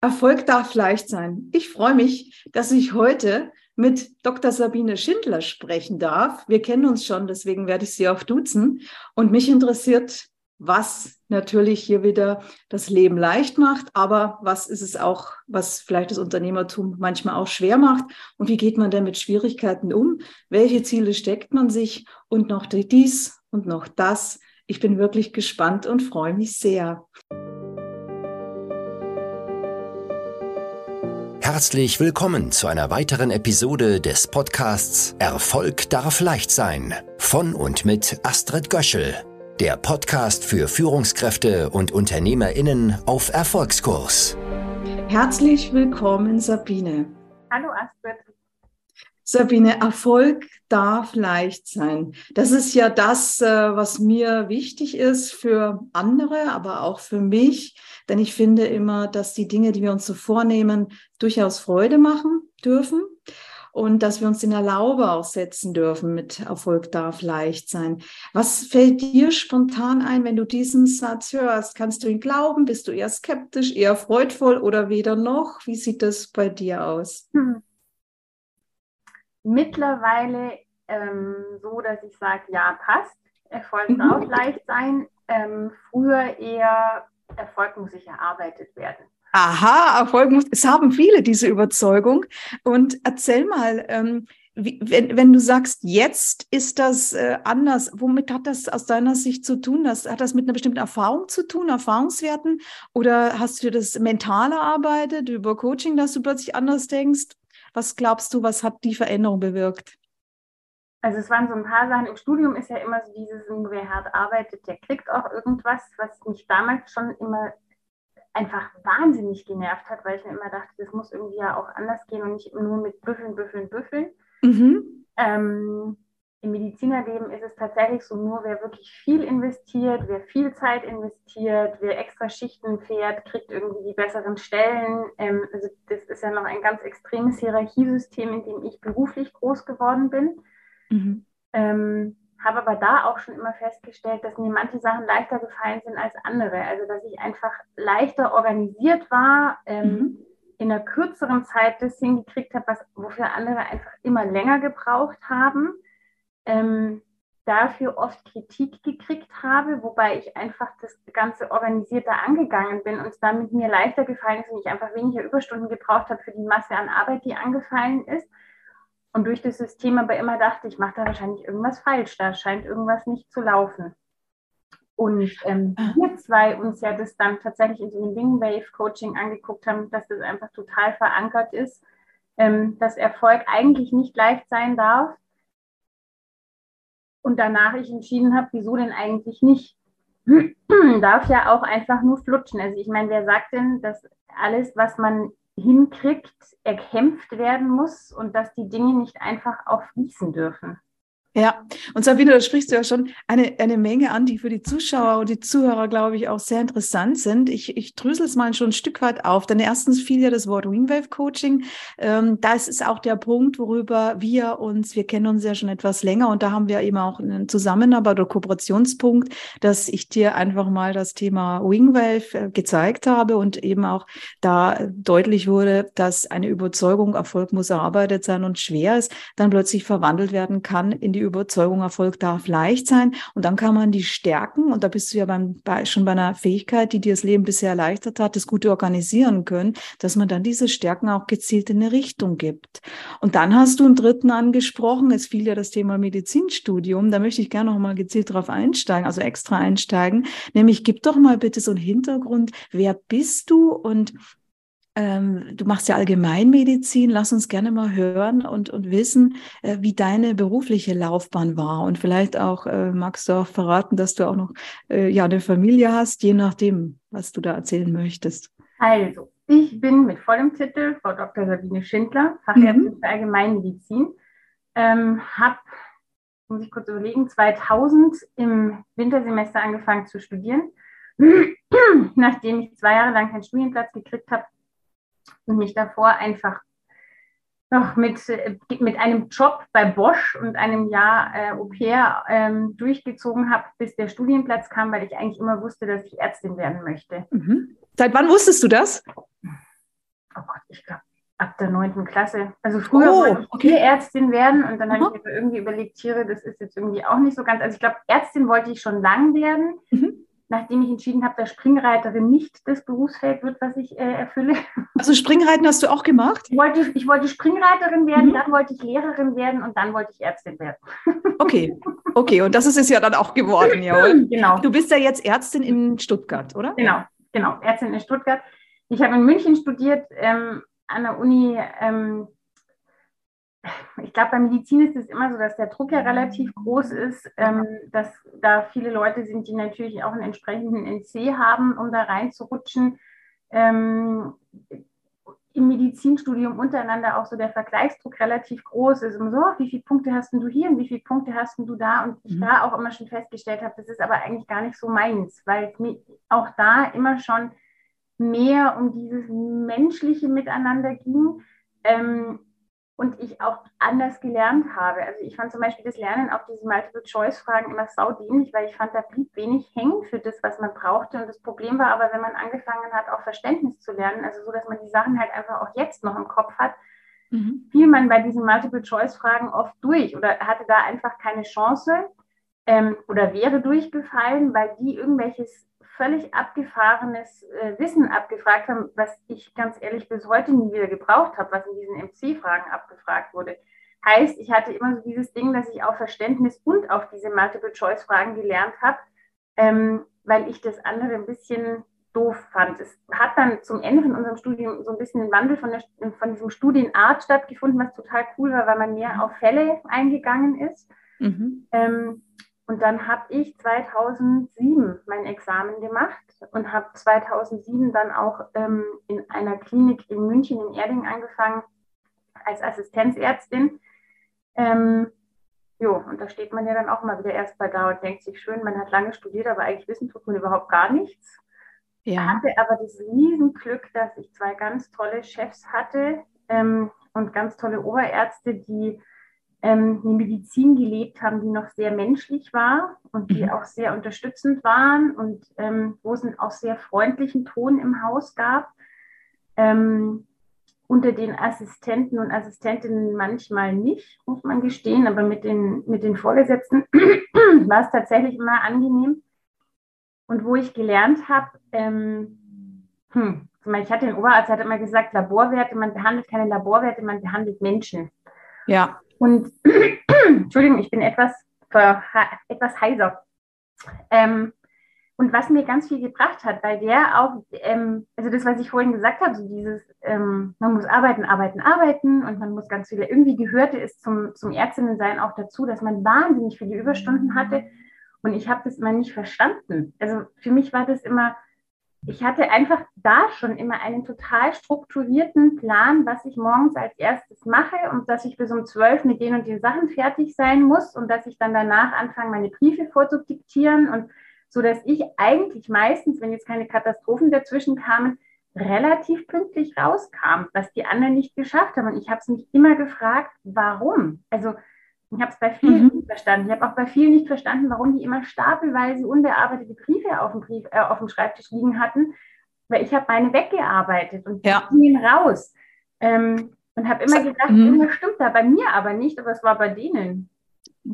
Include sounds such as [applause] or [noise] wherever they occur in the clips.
Erfolg darf leicht sein. Ich freue mich, dass ich heute mit Dr. Sabine Schindler sprechen darf. Wir kennen uns schon, deswegen werde ich sie auch duzen. Und mich interessiert, was natürlich hier wieder das Leben leicht macht, aber was ist es auch, was vielleicht das Unternehmertum manchmal auch schwer macht? Und wie geht man denn mit Schwierigkeiten um? Welche Ziele steckt man sich? Und noch dies und noch das. Ich bin wirklich gespannt und freue mich sehr. Herzlich willkommen zu einer weiteren Episode des Podcasts Erfolg darf leicht sein von und mit Astrid Göschel, der Podcast für Führungskräfte und Unternehmerinnen auf Erfolgskurs. Herzlich willkommen, Sabine. Hallo Astrid. Sabine, Erfolg darf leicht sein. Das ist ja das, äh, was mir wichtig ist für andere, aber auch für mich. Denn ich finde immer, dass die Dinge, die wir uns so vornehmen, durchaus Freude machen dürfen und dass wir uns in Erlaube auch setzen dürfen mit Erfolg darf leicht sein. Was fällt dir spontan ein, wenn du diesen Satz hörst? Kannst du ihn glauben? Bist du eher skeptisch, eher freudvoll oder weder noch? Wie sieht das bei dir aus? Hm mittlerweile ähm, so, dass ich sage, ja, passt. Erfolg mhm. darf leicht sein. Ähm, früher eher, Erfolg muss sich erarbeitet werden. Aha, Erfolg muss, es haben viele diese Überzeugung. Und erzähl mal, ähm, wie, wenn, wenn du sagst, jetzt ist das äh, anders, womit hat das aus deiner Sicht zu tun? Das, hat das mit einer bestimmten Erfahrung zu tun, Erfahrungswerten? Oder hast du das mental erarbeitet über Coaching, dass du plötzlich anders denkst? Was glaubst du, was hat die Veränderung bewirkt? Also es waren so ein paar Sachen. Im Studium ist ja immer so dieses, wer hart arbeitet, der kriegt auch irgendwas, was mich damals schon immer einfach wahnsinnig genervt hat, weil ich mir immer dachte, das muss irgendwie ja auch anders gehen und nicht nur mit Büffeln, Büffeln, Büffeln. Mhm. Ähm, im Medizinerleben ist es tatsächlich so, nur wer wirklich viel investiert, wer viel Zeit investiert, wer extra Schichten fährt, kriegt irgendwie die besseren Stellen. Ähm, also das ist ja noch ein ganz extremes Hierarchiesystem, in dem ich beruflich groß geworden bin. Mhm. Ähm, habe aber da auch schon immer festgestellt, dass mir manche Sachen leichter gefallen sind als andere. Also dass ich einfach leichter organisiert war, ähm, mhm. in einer kürzeren Zeit das hingekriegt habe, was, wofür andere einfach immer länger gebraucht haben ähm, dafür oft Kritik gekriegt habe, wobei ich einfach das Ganze organisierter angegangen bin und es damit mir leichter gefallen ist und ich einfach weniger Überstunden gebraucht habe für die Masse an Arbeit, die angefallen ist. Und durch das System aber immer dachte, ich mache da wahrscheinlich irgendwas falsch, da scheint irgendwas nicht zu laufen. Und ähm, wir zwei uns ja das dann tatsächlich in so einem Wingwave-Coaching angeguckt haben, dass das einfach total verankert ist, ähm, dass Erfolg eigentlich nicht leicht sein darf, und danach ich entschieden habe, wieso denn eigentlich nicht? [clears throat] Darf ja auch einfach nur flutschen. Also ich meine, wer sagt denn, dass alles, was man hinkriegt, erkämpft werden muss und dass die Dinge nicht einfach auch fließen dürfen? Ja, und Sabine, da sprichst du ja schon eine, eine Menge an, die für die Zuschauer und die Zuhörer, glaube ich, auch sehr interessant sind. Ich, ich drösel es mal schon ein Stück weit auf, denn erstens fiel ja das Wort Wingwave Coaching. Ähm, das ist auch der Punkt, worüber wir uns, wir kennen uns ja schon etwas länger und da haben wir eben auch einen Zusammenarbeit oder Kooperationspunkt, dass ich dir einfach mal das Thema Wingwave äh, gezeigt habe und eben auch da deutlich wurde, dass eine Überzeugung, Erfolg muss erarbeitet sein und schwer ist, dann plötzlich verwandelt werden kann in die die Überzeugung, Erfolg darf leicht sein. Und dann kann man die Stärken, und da bist du ja beim, bei, schon bei einer Fähigkeit, die dir das Leben bisher erleichtert hat, das Gute organisieren können, dass man dann diese Stärken auch gezielt in eine Richtung gibt. Und dann hast du im dritten angesprochen, es fiel ja das Thema Medizinstudium, da möchte ich gerne noch mal gezielt drauf einsteigen, also extra einsteigen, nämlich gib doch mal bitte so einen Hintergrund, wer bist du und ähm, du machst ja Allgemeinmedizin. Lass uns gerne mal hören und, und wissen, äh, wie deine berufliche Laufbahn war. Und vielleicht auch äh, magst du auch verraten, dass du auch noch äh, ja eine Familie hast, je nachdem, was du da erzählen möchtest. Also, ich bin mit vollem Titel Frau Dr. Sabine Schindler, Fachärztin mhm. für Allgemeinmedizin. Ähm, habe, muss ich kurz überlegen, 2000 im Wintersemester angefangen zu studieren. [clears throat] Nachdem ich zwei Jahre lang keinen Studienplatz gekriegt habe, und mich davor einfach noch mit, mit einem Job bei Bosch und einem Jahr äh, Au pair ähm, durchgezogen habe, bis der Studienplatz kam, weil ich eigentlich immer wusste, dass ich Ärztin werden möchte. Mhm. Seit wann wusstest du das? ab der neunten Klasse. Also früher oh, wollte ich okay. Tierärztin werden und dann habe ich mir irgendwie überlegt, Tiere, das ist jetzt irgendwie auch nicht so ganz. Also ich glaube, Ärztin wollte ich schon lang werden. Mhm nachdem ich entschieden habe, dass Springreiterin nicht das Berufsfeld wird, was ich äh, erfülle. Also Springreiten hast du auch gemacht? Ich wollte, ich wollte Springreiterin werden, mhm. dann wollte ich Lehrerin werden und dann wollte ich Ärztin werden. Okay, okay, und das ist es ja dann auch geworden, jawohl. Genau. Du bist ja jetzt Ärztin in Stuttgart, oder? Genau, genau, Ärztin in Stuttgart. Ich habe in München studiert, ähm, an der Uni ähm, ich glaube, bei Medizin ist es immer so, dass der Druck ja relativ groß ist, ähm, dass da viele Leute sind, die natürlich auch einen entsprechenden NC haben, um da reinzurutschen. Ähm, Im Medizinstudium untereinander auch so der Vergleichsdruck relativ groß ist. Und so, wie viele Punkte hast du hier und wie viele Punkte hast du da? Und ich mhm. da auch immer schon festgestellt habe, das ist aber eigentlich gar nicht so meins, weil es mir auch da immer schon mehr um dieses menschliche Miteinander ging. Ähm, und ich auch anders gelernt habe. Also ich fand zum Beispiel das Lernen auf diese Multiple-Choice-Fragen immer saudienlich, weil ich fand, da blieb wenig hängen für das, was man brauchte. Und das Problem war aber, wenn man angefangen hat, auch Verständnis zu lernen, also so, dass man die Sachen halt einfach auch jetzt noch im Kopf hat, mhm. fiel man bei diesen Multiple-Choice-Fragen oft durch oder hatte da einfach keine Chance ähm, oder wäre durchgefallen, weil die irgendwelches völlig abgefahrenes äh, Wissen abgefragt haben, was ich ganz ehrlich bis heute nie wieder gebraucht habe, was in diesen MC-Fragen abgefragt wurde. Heißt, ich hatte immer so dieses Ding, dass ich auf Verständnis und auf diese Multiple-Choice-Fragen gelernt habe, ähm, weil ich das andere ein bisschen doof fand. Es hat dann zum Ende von unserem Studium so ein bisschen ein Wandel von, der, von diesem Studienart stattgefunden, was total cool war, weil man mehr auf Fälle eingegangen ist. Mhm. Ähm, und dann habe ich 2007 mein Examen gemacht und habe 2007 dann auch ähm, in einer Klinik in München in Erding angefangen als Assistenzärztin. Ähm, jo, und da steht man ja dann auch mal wieder erst bei da und denkt sich schön, man hat lange studiert, aber eigentlich wissen tut man überhaupt gar nichts. Ja. hatte aber das Riesenglück, dass ich zwei ganz tolle Chefs hatte ähm, und ganz tolle Oberärzte, die ähm, eine Medizin gelebt haben, die noch sehr menschlich war und die mhm. auch sehr unterstützend waren und ähm, wo es einen auch sehr freundlichen Ton im Haus gab. Ähm, unter den Assistenten und Assistentinnen manchmal nicht, muss man gestehen, aber mit den, mit den Vorgesetzten [clears throat] war es tatsächlich immer angenehm. Und wo ich gelernt habe, ähm, hm, ich hatte den Oberarzt, der hat immer gesagt, Laborwerte, man behandelt keine Laborwerte, man behandelt Menschen. Ja. Und [clears throat] Entschuldigung, ich bin etwas, etwas heiser. Ähm, und was mir ganz viel gebracht hat, weil der auch, ähm, also das, was ich vorhin gesagt habe, so dieses, ähm, man muss arbeiten, arbeiten, arbeiten und man muss ganz viele, irgendwie gehörte es zum, zum Ärztinnensein auch dazu, dass man wahnsinnig viele Überstunden hatte. Und ich habe das immer nicht verstanden. Also für mich war das immer, ich hatte einfach da schon immer einen total strukturierten Plan, was ich morgens als erstes mache und dass ich bis um zwölf mit den und den Sachen fertig sein muss und dass ich dann danach anfange, meine Briefe vorzudiktieren und so, dass ich eigentlich meistens, wenn jetzt keine Katastrophen dazwischen kamen, relativ pünktlich rauskam, was die anderen nicht geschafft haben. Und ich habe es mich immer gefragt, warum? Also ich habe es bei vielen mhm. nicht verstanden. Ich habe auch bei vielen nicht verstanden, warum die immer stapelweise unbearbeitete Briefe auf dem, Brief, äh, auf dem Schreibtisch liegen hatten, weil ich habe meine weggearbeitet und ja. gingen raus. Ähm, und habe immer gedacht, mhm. irgendwas stimmt da bei mir aber nicht, aber es war bei denen.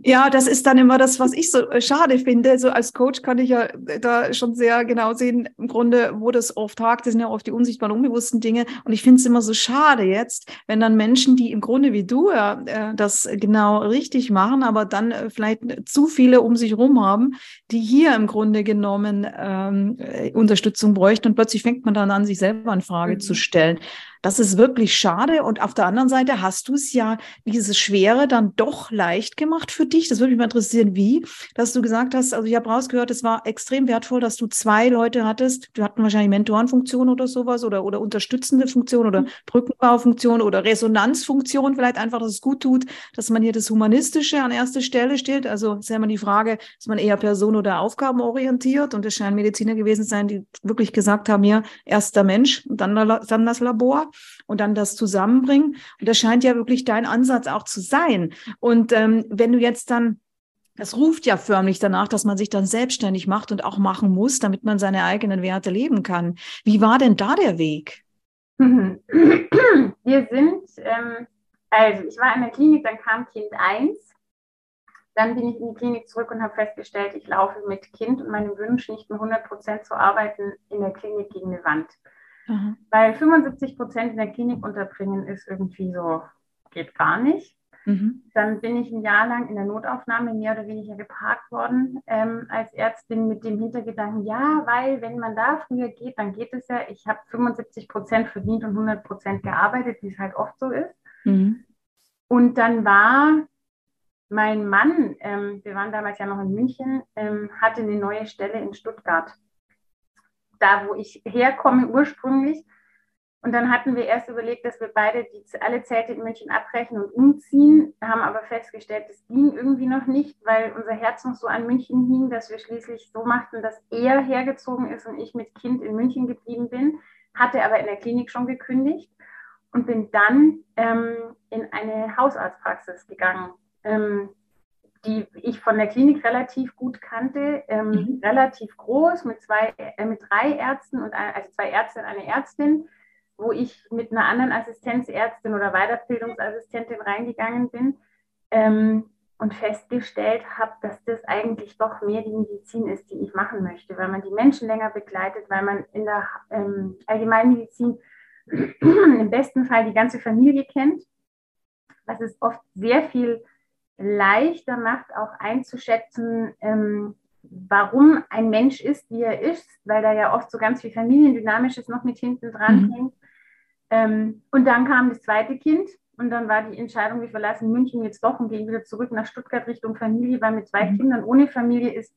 Ja, das ist dann immer das, was ich so äh, schade finde. So als Coach kann ich ja äh, da schon sehr genau sehen, im Grunde, wo das oft hakt. Das sind ja oft die unsichtbaren, unbewussten Dinge. Und ich finde es immer so schade jetzt, wenn dann Menschen, die im Grunde wie du ja, äh, das genau richtig machen, aber dann vielleicht zu viele um sich rum haben, die hier im Grunde genommen ähm, Unterstützung bräuchten. Und plötzlich fängt man dann an, sich selber in Frage mhm. zu stellen. Das ist wirklich schade. Und auf der anderen Seite hast du es ja diese Schwere dann doch leicht gemacht für dich. Das würde mich mal interessieren, wie, dass du gesagt hast, also ich habe rausgehört, es war extrem wertvoll, dass du zwei Leute hattest. Du hatten wahrscheinlich Mentorenfunktion oder sowas oder, oder unterstützende Funktion oder mhm. Brückenbaufunktion oder Resonanzfunktion, vielleicht einfach, dass es gut tut, dass man hier das Humanistische an erste Stelle stellt. Also ist ja immer die Frage, ist man eher person- oder aufgabenorientiert? Und es scheinen Mediziner gewesen sein, die wirklich gesagt haben, ja, erster Mensch und dann, dann das Labor und dann das zusammenbringen. Und das scheint ja wirklich dein Ansatz auch zu sein. Und ähm, wenn du jetzt dann das ruft ja förmlich danach, dass man sich dann selbstständig macht und auch machen muss, damit man seine eigenen Werte leben kann. Wie war denn da der Weg? [laughs] wir sind, ähm, also ich war in der Klinik, dann kam Kind 1. Dann bin ich in die Klinik zurück und habe festgestellt, ich laufe mit Kind und meinem Wunsch, nicht mehr 100 Prozent zu arbeiten, in der Klinik gegen eine Wand. Mhm. Weil 75 Prozent in der Klinik unterbringen ist irgendwie so, geht gar nicht. Mhm. Dann bin ich ein Jahr lang in der Notaufnahme mehr oder weniger geparkt worden ähm, als Ärztin mit dem Hintergedanken, ja, weil wenn man da früher geht, dann geht es ja. Ich habe 75 Prozent verdient und 100 Prozent gearbeitet, wie es halt oft so ist. Mhm. Und dann war mein Mann, ähm, wir waren damals ja noch in München, ähm, hatte eine neue Stelle in Stuttgart. Da, wo ich herkomme ursprünglich. Und dann hatten wir erst überlegt, dass wir beide die, alle Zelte in München abbrechen und umziehen, haben aber festgestellt, das ging irgendwie noch nicht, weil unser Herz noch so an München hing, dass wir schließlich so machten, dass er hergezogen ist und ich mit Kind in München geblieben bin, hatte aber in der Klinik schon gekündigt und bin dann ähm, in eine Hausarztpraxis gegangen, ähm, die ich von der Klinik relativ gut kannte, ähm, mhm. relativ groß mit zwei, äh, mit drei Ärzten und ein, also zwei Ärzte und eine Ärztin wo ich mit einer anderen Assistenzärztin oder Weiterbildungsassistentin reingegangen bin ähm, und festgestellt habe, dass das eigentlich doch mehr die Medizin ist, die ich machen möchte, weil man die Menschen länger begleitet, weil man in der ähm, Allgemeinmedizin [clears throat] im besten Fall die ganze Familie kennt, was es oft sehr viel leichter macht, auch einzuschätzen, ähm, warum ein Mensch ist, wie er ist, weil da ja oft so ganz viel Familiendynamisches noch mit hinten dran mhm. Ähm, und dann kam das zweite Kind und dann war die Entscheidung, wir verlassen München jetzt doch und gehen wieder zurück nach Stuttgart Richtung Familie, weil mit zwei mhm. Kindern ohne Familie ist,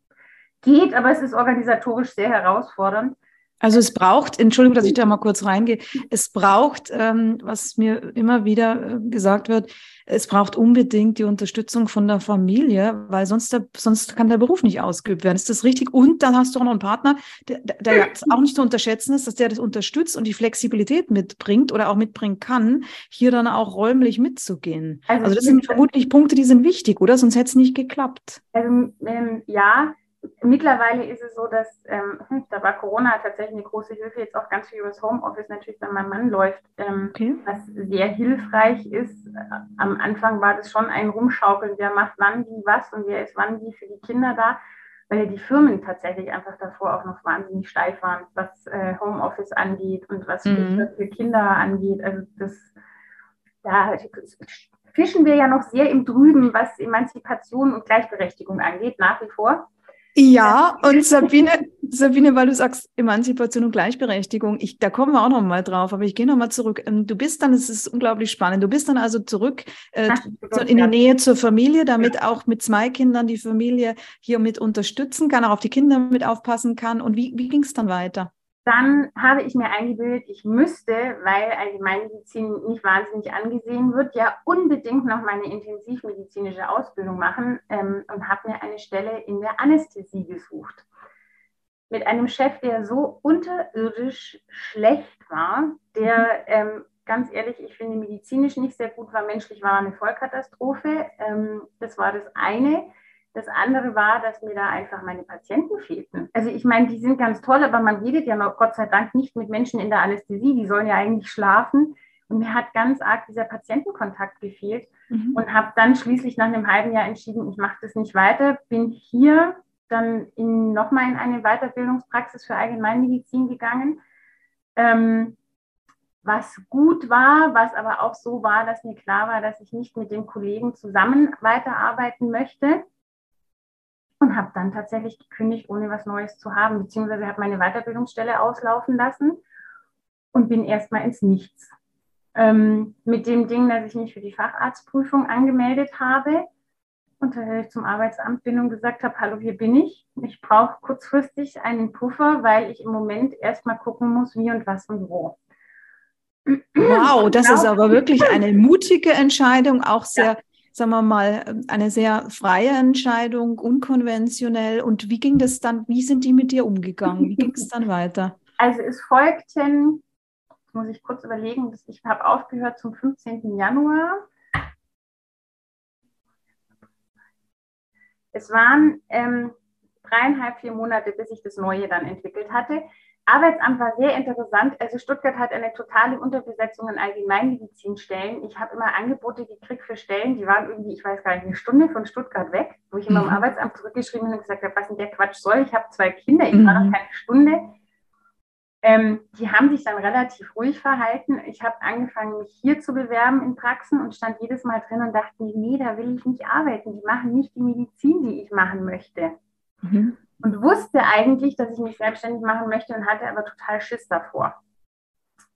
geht, aber es ist organisatorisch sehr herausfordernd. Also es braucht, Entschuldigung, dass ich da mal kurz reingehe, es braucht, ähm, was mir immer wieder äh, gesagt wird, es braucht unbedingt die Unterstützung von der Familie, weil sonst, der, sonst kann der Beruf nicht ausgeübt werden. Ist das richtig? Und dann hast du auch noch einen Partner, der, der [clears throat] auch nicht zu unterschätzen ist, dass der das unterstützt und die Flexibilität mitbringt oder auch mitbringen kann, hier dann auch räumlich mitzugehen. Also, also das sind vermutlich Punkte, die sind wichtig, oder? Sonst hätte es nicht geklappt. Ähm, ähm, ja, mittlerweile ist es so, dass ähm, hm, da war Corona tatsächlich eine große Hilfe, jetzt auch ganz viel über das Homeoffice natürlich bei meinem Mann läuft, ähm, okay. was sehr hilfreich ist. Am Anfang war das schon ein Rumschaukeln, wer macht wann wie was und wer ist wann wie für die Kinder da, weil ja die Firmen tatsächlich einfach davor auch noch wahnsinnig steif waren, was äh, Homeoffice angeht und was mhm. für Kinder angeht. Also das, da fischen wir ja noch sehr im Drüben, was Emanzipation und Gleichberechtigung angeht, nach wie vor. Ja, und Sabine, Sabine, weil du sagst Emanzipation und Gleichberechtigung, ich, da kommen wir auch noch mal drauf, aber ich gehe noch mal zurück. Ähm, du bist dann, es ist unglaublich spannend, du bist dann also zurück äh, in die Nähe zur Familie, damit auch mit zwei Kindern die Familie hier mit unterstützen kann, auch auf die Kinder mit aufpassen kann. Und wie, wie ging es dann weiter? Dann habe ich mir eingebildet, ich müsste, weil Allgemeinmedizin nicht wahnsinnig angesehen wird, ja unbedingt noch meine intensivmedizinische Ausbildung machen ähm, und habe mir eine Stelle in der Anästhesie gesucht. Mit einem Chef, der so unterirdisch schlecht war, der ähm, ganz ehrlich, ich finde medizinisch nicht sehr gut war, menschlich war eine Vollkatastrophe. Ähm, das war das eine. Das andere war, dass mir da einfach meine Patienten fehlten. Also ich meine, die sind ganz toll, aber man redet ja noch Gott sei Dank nicht mit Menschen in der Anästhesie, die sollen ja eigentlich schlafen. Und mir hat ganz arg dieser Patientenkontakt gefehlt mhm. und habe dann schließlich nach einem halben Jahr entschieden, ich mache das nicht weiter, bin hier dann in, nochmal in eine Weiterbildungspraxis für Allgemeinmedizin gegangen. Ähm, was gut war, was aber auch so war, dass mir klar war, dass ich nicht mit dem Kollegen zusammen weiterarbeiten möchte und habe dann tatsächlich gekündigt, ohne was Neues zu haben, beziehungsweise habe meine Weiterbildungsstelle auslaufen lassen und bin erstmal ins Nichts. Ähm, mit dem Ding, dass ich mich für die Facharztprüfung angemeldet habe und zum Arbeitsamt bin und gesagt habe, hallo, hier bin ich. Ich brauche kurzfristig einen Puffer, weil ich im Moment erstmal gucken muss, wie und was und wo. Wow, das ist aber wirklich eine mutige Entscheidung, auch sehr ja sagen wir mal, eine sehr freie Entscheidung, unkonventionell. Und wie ging das dann, wie sind die mit dir umgegangen? Wie ging es dann [laughs] weiter? Also es folgten, muss ich kurz überlegen, ich habe aufgehört zum 15. Januar. Es waren ähm, dreieinhalb, vier Monate, bis ich das Neue dann entwickelt hatte. Arbeitsamt war sehr interessant. Also Stuttgart hat eine totale Unterbesetzung an Allgemeinmedizinstellen. Ich habe immer Angebote gekriegt für Stellen, die waren irgendwie, ich weiß gar nicht, eine Stunde von Stuttgart weg, wo ich immer mhm. im Arbeitsamt zurückgeschrieben und gesagt habe, was denn der Quatsch soll? Ich habe zwei Kinder, ich mhm. war noch keine Stunde. Ähm, die haben sich dann relativ ruhig verhalten. Ich habe angefangen, mich hier zu bewerben in Praxen und stand jedes Mal drin und dachte, nee, da will ich nicht arbeiten. Die machen nicht die Medizin, die ich machen möchte. Mhm und wusste eigentlich, dass ich mich selbstständig machen möchte und hatte aber total Schiss davor.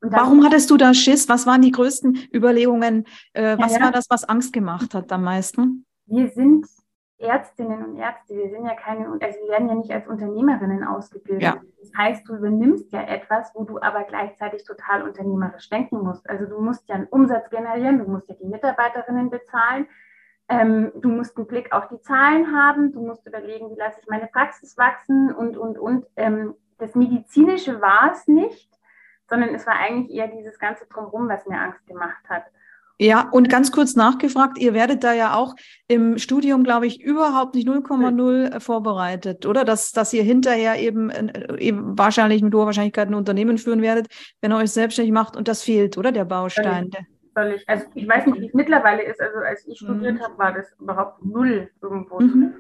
Warum hattest du da Schiss? Was waren die größten Überlegungen? Äh, was ja, ja. war das, was Angst gemacht hat am meisten? Wir sind Ärztinnen und Ärzte, wir sind ja keine, also wir werden ja nicht als Unternehmerinnen ausgebildet. Ja. Das heißt, du übernimmst ja etwas, wo du aber gleichzeitig total unternehmerisch denken musst. Also du musst ja einen Umsatz generieren, du musst ja die Mitarbeiterinnen bezahlen, ähm, du musst einen Blick auf die Zahlen haben, du musst überlegen, wie lasse ich meine Praxis wachsen und, und, und. Ähm, das Medizinische war es nicht, sondern es war eigentlich eher dieses ganze Drumherum, was mir Angst gemacht hat. Ja, und ganz kurz nachgefragt, ihr werdet da ja auch im Studium, glaube ich, überhaupt nicht 0,0 vorbereitet, oder? Dass, dass ihr hinterher eben, äh, eben wahrscheinlich mit hoher Wahrscheinlichkeit ein Unternehmen führen werdet, wenn ihr euch selbstständig macht und das fehlt, oder? Der Baustein. Ja völlig, also ich weiß nicht, wie es mittlerweile ist, also als ich studiert mhm. habe, war das überhaupt null irgendwo. Mhm.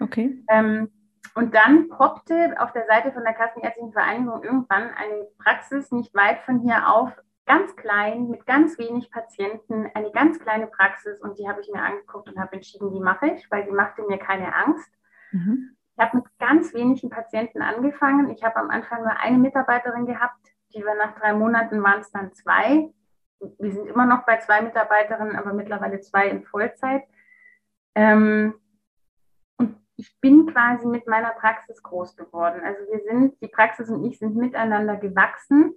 Okay. Ähm, und dann poppte auf der Seite von der Kassenärztlichen Vereinigung irgendwann eine Praxis nicht weit von hier auf, ganz klein, mit ganz wenig Patienten, eine ganz kleine Praxis und die habe ich mir angeguckt und habe entschieden, die mache ich, weil die machte mir keine Angst. Mhm. Ich habe mit ganz wenigen Patienten angefangen. Ich habe am Anfang nur eine Mitarbeiterin gehabt, die war nach drei Monaten waren es dann zwei wir sind immer noch bei zwei Mitarbeiterinnen, aber mittlerweile zwei in Vollzeit. Ähm, und ich bin quasi mit meiner Praxis groß geworden. Also wir sind, die Praxis und ich sind miteinander gewachsen,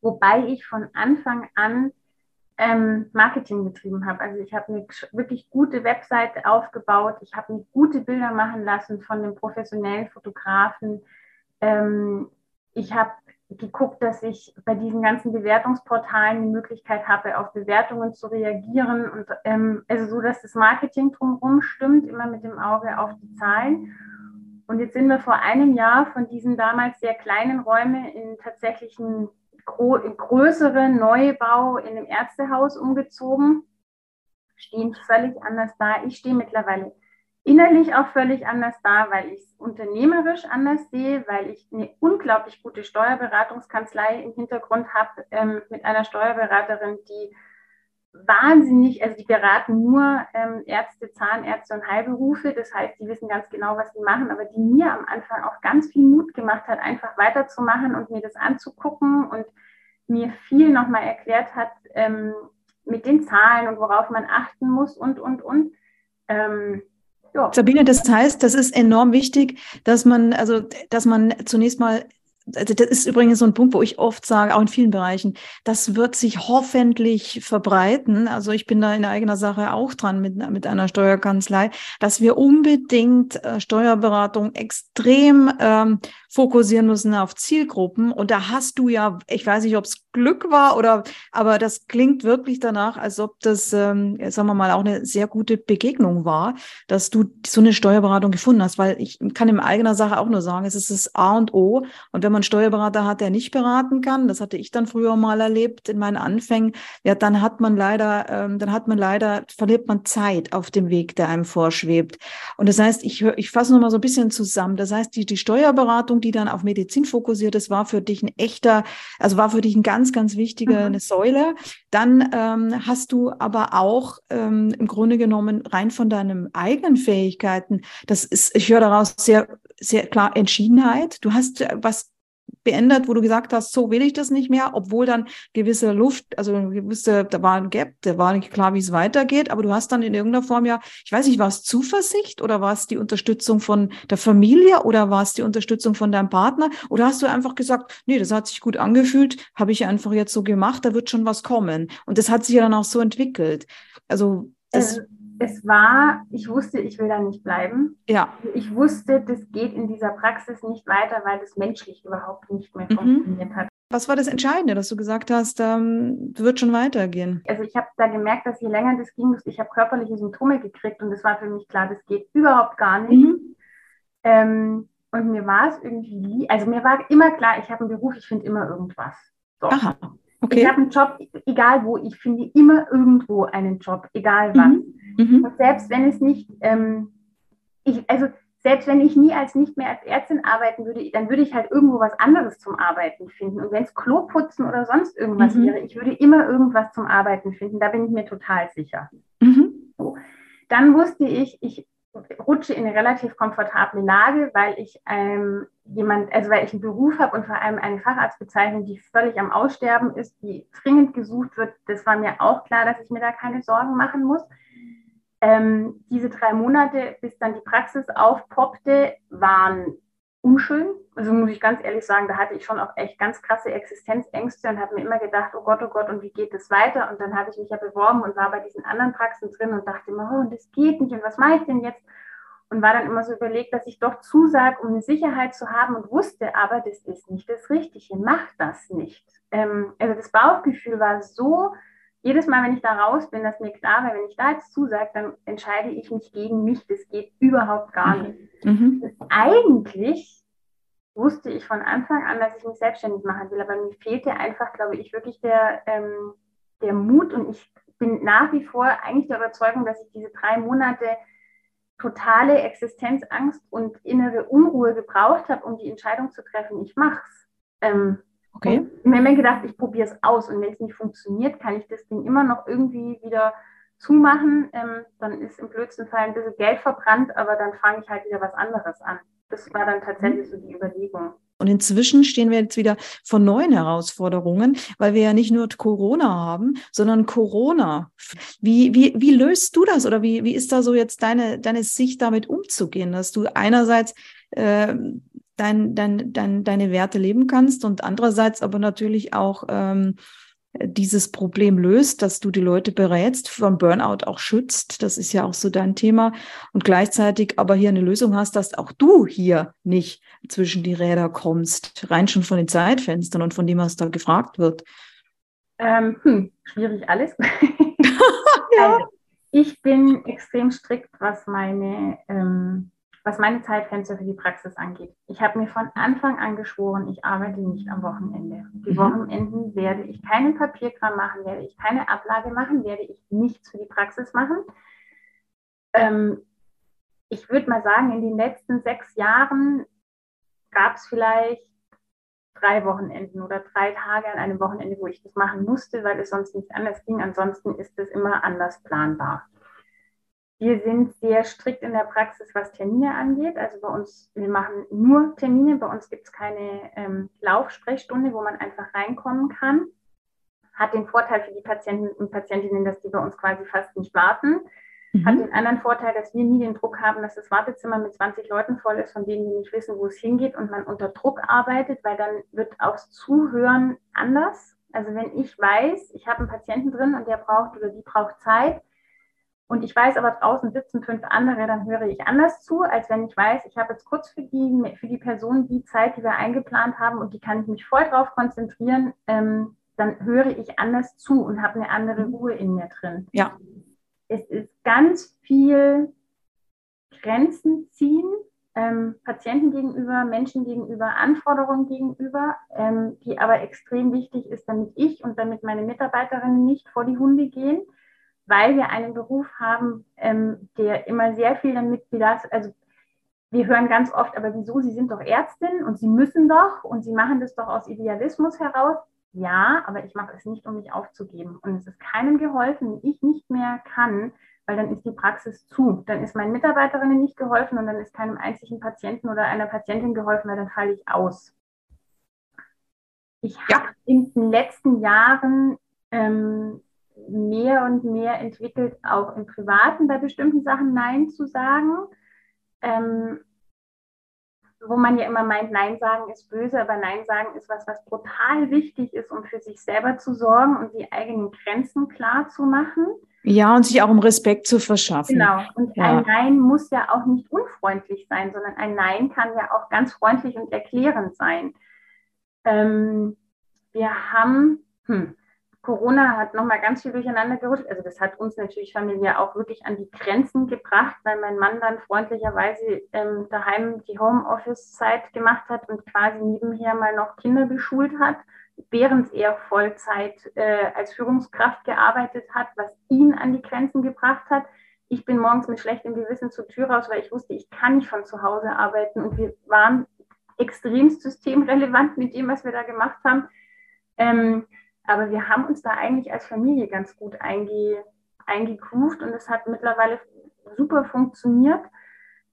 wobei ich von Anfang an ähm, Marketing betrieben habe. Also ich habe eine wirklich gute Webseite aufgebaut, ich habe mir gute Bilder machen lassen von den professionellen Fotografen. Ähm, ich habe geguckt, dass ich bei diesen ganzen Bewertungsportalen die Möglichkeit habe, auf Bewertungen zu reagieren und ähm, also so, dass das Marketing drumherum stimmt, immer mit dem Auge auf die Zahlen. Und jetzt sind wir vor einem Jahr von diesen damals sehr kleinen Räumen in tatsächlich einen größeren Neubau in einem Ärztehaus umgezogen, stehen völlig anders da. Ich stehe mittlerweile innerlich auch völlig anders da, weil ich es unternehmerisch anders sehe, weil ich eine unglaublich gute Steuerberatungskanzlei im Hintergrund habe ähm, mit einer Steuerberaterin, die wahnsinnig, also die beraten nur ähm, Ärzte, Zahnärzte und Heilberufe. Das heißt, die wissen ganz genau, was sie machen, aber die mir am Anfang auch ganz viel Mut gemacht hat, einfach weiterzumachen und mir das anzugucken und mir viel nochmal erklärt hat ähm, mit den Zahlen und worauf man achten muss und, und, und. Ähm, ja. Sabine, das heißt, das ist enorm wichtig, dass man, also, dass man zunächst mal also das ist übrigens so ein Punkt, wo ich oft sage, auch in vielen Bereichen, das wird sich hoffentlich verbreiten. Also ich bin da in eigener Sache auch dran mit, mit einer Steuerkanzlei, dass wir unbedingt äh, Steuerberatung extrem ähm, fokussieren müssen auf Zielgruppen. Und da hast du ja, ich weiß nicht, ob es Glück war oder, aber das klingt wirklich danach, als ob das, ähm, sagen wir mal, auch eine sehr gute Begegnung war, dass du so eine Steuerberatung gefunden hast, weil ich kann in eigener Sache auch nur sagen, es ist das A und O. Und wenn man einen Steuerberater hat, der nicht beraten kann, das hatte ich dann früher mal erlebt in meinen Anfängen, ja, dann hat man leider, ähm, dann hat man leider, verliert man Zeit auf dem Weg, der einem vorschwebt. Und das heißt, ich, ich fasse noch mal so ein bisschen zusammen. Das heißt, die, die Steuerberatung, die dann auf Medizin fokussiert ist, war für dich ein echter, also war für dich ein ganz, ganz wichtige mhm. eine Säule. Dann ähm, hast du aber auch ähm, im Grunde genommen rein von deinen eigenen Fähigkeiten, das ist, ich höre daraus sehr, sehr klar Entschiedenheit. Du hast äh, was beendet, wo du gesagt hast, so will ich das nicht mehr, obwohl dann gewisse Luft, also gewisse, da war ein Gap, da war nicht klar, wie es weitergeht, aber du hast dann in irgendeiner Form ja, ich weiß nicht, war es Zuversicht oder war es die Unterstützung von der Familie oder war es die Unterstützung von deinem Partner oder hast du einfach gesagt, nee, das hat sich gut angefühlt, habe ich einfach jetzt so gemacht, da wird schon was kommen und das hat sich ja dann auch so entwickelt. Also das, äh, es war, ich wusste, ich will da nicht bleiben. Ja. Ich wusste, das geht in dieser Praxis nicht weiter, weil das menschlich überhaupt nicht mehr mhm. funktioniert hat. Was war das Entscheidende, dass du gesagt hast, ähm, wird schon weitergehen? Also ich habe da gemerkt, dass je länger das ging, ich habe körperliche Symptome gekriegt und es war für mich klar, das geht überhaupt gar nicht. Mhm. Ähm, Und mir war es irgendwie, also mir war immer klar, ich habe einen Beruf, ich finde immer irgendwas. So. Aha. Okay. Ich habe einen Job, egal wo, ich finde immer irgendwo einen Job, egal was. Mhm. Mhm. Und selbst wenn es nicht, ähm, ich, also selbst wenn ich nie als nicht mehr als Ärztin arbeiten würde, dann würde ich halt irgendwo was anderes zum Arbeiten finden. Und wenn es Kloputzen oder sonst irgendwas mhm. wäre, ich würde immer irgendwas zum Arbeiten finden. Da bin ich mir total sicher. Mhm. So. Dann wusste ich, ich rutsche in eine relativ komfortable Lage, weil ich ähm, jemand, also weil ich einen Beruf habe und vor allem eine Facharztbezeichnung, die völlig am Aussterben ist, die dringend gesucht wird. Das war mir auch klar, dass ich mir da keine Sorgen machen muss. Ähm, diese drei Monate, bis dann die Praxis aufpoppte, waren unschön. Also muss ich ganz ehrlich sagen, da hatte ich schon auch echt ganz krasse Existenzängste und habe mir immer gedacht, oh Gott, oh Gott, und wie geht das weiter? Und dann habe ich mich ja beworben und war bei diesen anderen Praxen drin und dachte immer, oh, und das geht nicht und was mache ich denn jetzt? Und war dann immer so überlegt, dass ich doch zusage, um eine Sicherheit zu haben und wusste, aber das ist nicht das Richtige, mach das nicht. Ähm, also das Bauchgefühl war so jedes Mal, wenn ich da raus bin, dass mir klar wäre, wenn ich da jetzt zusage, dann entscheide ich mich gegen mich. Das geht überhaupt gar mhm. nicht. Mhm. Eigentlich wusste ich von Anfang an, dass ich mich selbstständig machen will, aber mir fehlte einfach, glaube ich, wirklich der, ähm, der Mut und ich bin nach wie vor eigentlich der Überzeugung, dass ich diese drei Monate totale Existenzangst und innere Unruhe gebraucht habe, um die Entscheidung zu treffen, ich mache es. Ähm, Okay. Und ich habe mir gedacht, ich probiere es aus und wenn es nicht funktioniert, kann ich das Ding immer noch irgendwie wieder zumachen. Ähm, dann ist im blödsten Fall ein bisschen Geld verbrannt, aber dann fange ich halt wieder was anderes an. Das war dann tatsächlich so die Überlegung. Und inzwischen stehen wir jetzt wieder vor neuen Herausforderungen, weil wir ja nicht nur Corona haben, sondern Corona. Wie, wie, wie löst du das oder wie, wie ist da so jetzt deine, deine Sicht damit umzugehen, dass du einerseits äh, dein, dein, dein, deine Werte leben kannst und andererseits aber natürlich auch ähm, dieses Problem löst, dass du die Leute berätst, von Burnout auch schützt. Das ist ja auch so dein Thema. Und gleichzeitig aber hier eine Lösung hast, dass auch du hier nicht zwischen die Räder kommst, rein schon von den Zeitfenstern und von dem, was da gefragt wird. Ähm, hm, schwierig alles. [laughs] [laughs] ja. also, ich bin extrem strikt, was meine ähm, was meine Zeitfenster für die Praxis angeht. Ich habe mir von Anfang an geschworen, ich arbeite nicht am Wochenende. Die mhm. Wochenenden werde ich keinen Papierkram machen, werde ich keine Ablage machen, werde ich nichts für die Praxis machen. Ähm, ich würde mal sagen, in den letzten sechs Jahren gab es vielleicht drei Wochenenden oder drei Tage an einem Wochenende, wo ich das machen musste, weil es sonst nicht anders ging. Ansonsten ist es immer anders planbar. Wir sind sehr strikt in der Praxis, was Termine angeht. Also bei uns, wir machen nur Termine. Bei uns gibt es keine ähm, Laufsprechstunde, wo man einfach reinkommen kann. Hat den Vorteil für die Patienten und Patientinnen, dass die bei uns quasi fast nicht warten. Mhm. Hat den anderen Vorteil, dass wir nie den Druck haben, dass das Wartezimmer mit 20 Leuten voll ist, von denen wir nicht wissen, wo es hingeht und man unter Druck arbeitet, weil dann wird auch das Zuhören anders. Also wenn ich weiß, ich habe einen Patienten drin und der braucht oder die braucht Zeit, und ich weiß aber, draußen sitzen fünf andere, dann höre ich anders zu, als wenn ich weiß, ich habe jetzt kurz für die, für die Person die Zeit, die wir eingeplant haben und die kann ich mich voll drauf konzentrieren, ähm, dann höre ich anders zu und habe eine andere mhm. Ruhe in mir drin. Ja. Es ist ganz viel Grenzen ziehen, ähm, Patienten gegenüber, Menschen gegenüber, Anforderungen gegenüber, ähm, die aber extrem wichtig ist, damit ich und damit meine Mitarbeiterinnen nicht vor die Hunde gehen weil wir einen Beruf haben, ähm, der immer sehr viel damit belastet, also wir hören ganz oft, aber wieso, Sie sind doch Ärztin und Sie müssen doch und Sie machen das doch aus Idealismus heraus. Ja, aber ich mache es nicht, um mich aufzugeben. Und es ist keinem geholfen, wenn ich nicht mehr kann, weil dann ist die Praxis zu. Dann ist meinen Mitarbeiterinnen nicht geholfen und dann ist keinem einzigen Patienten oder einer Patientin geholfen, weil dann falle ich aus. Ich habe in den letzten Jahren ähm, mehr und mehr entwickelt, auch im Privaten bei bestimmten Sachen Nein zu sagen. Ähm, wo man ja immer meint, Nein sagen ist böse, aber Nein sagen ist was, was brutal wichtig ist, um für sich selber zu sorgen und die eigenen Grenzen klar zu machen. Ja, und sich auch um Respekt zu verschaffen. Genau. Und ja. ein Nein muss ja auch nicht unfreundlich sein, sondern ein Nein kann ja auch ganz freundlich und erklärend sein. Ähm, wir haben, hm, Corona hat nochmal ganz viel durcheinander gerüttelt. Also das hat uns natürlich familiär auch wirklich an die Grenzen gebracht, weil mein Mann dann freundlicherweise ähm, daheim die Homeoffice-Zeit gemacht hat und quasi nebenher mal noch Kinder geschult hat, während er Vollzeit äh, als Führungskraft gearbeitet hat, was ihn an die Grenzen gebracht hat. Ich bin morgens mit schlechtem Gewissen zur Tür raus, weil ich wusste, ich kann nicht von zu Hause arbeiten und wir waren extremst systemrelevant mit dem, was wir da gemacht haben. Ähm, aber wir haben uns da eigentlich als Familie ganz gut einge, eingegroovt und es hat mittlerweile super funktioniert.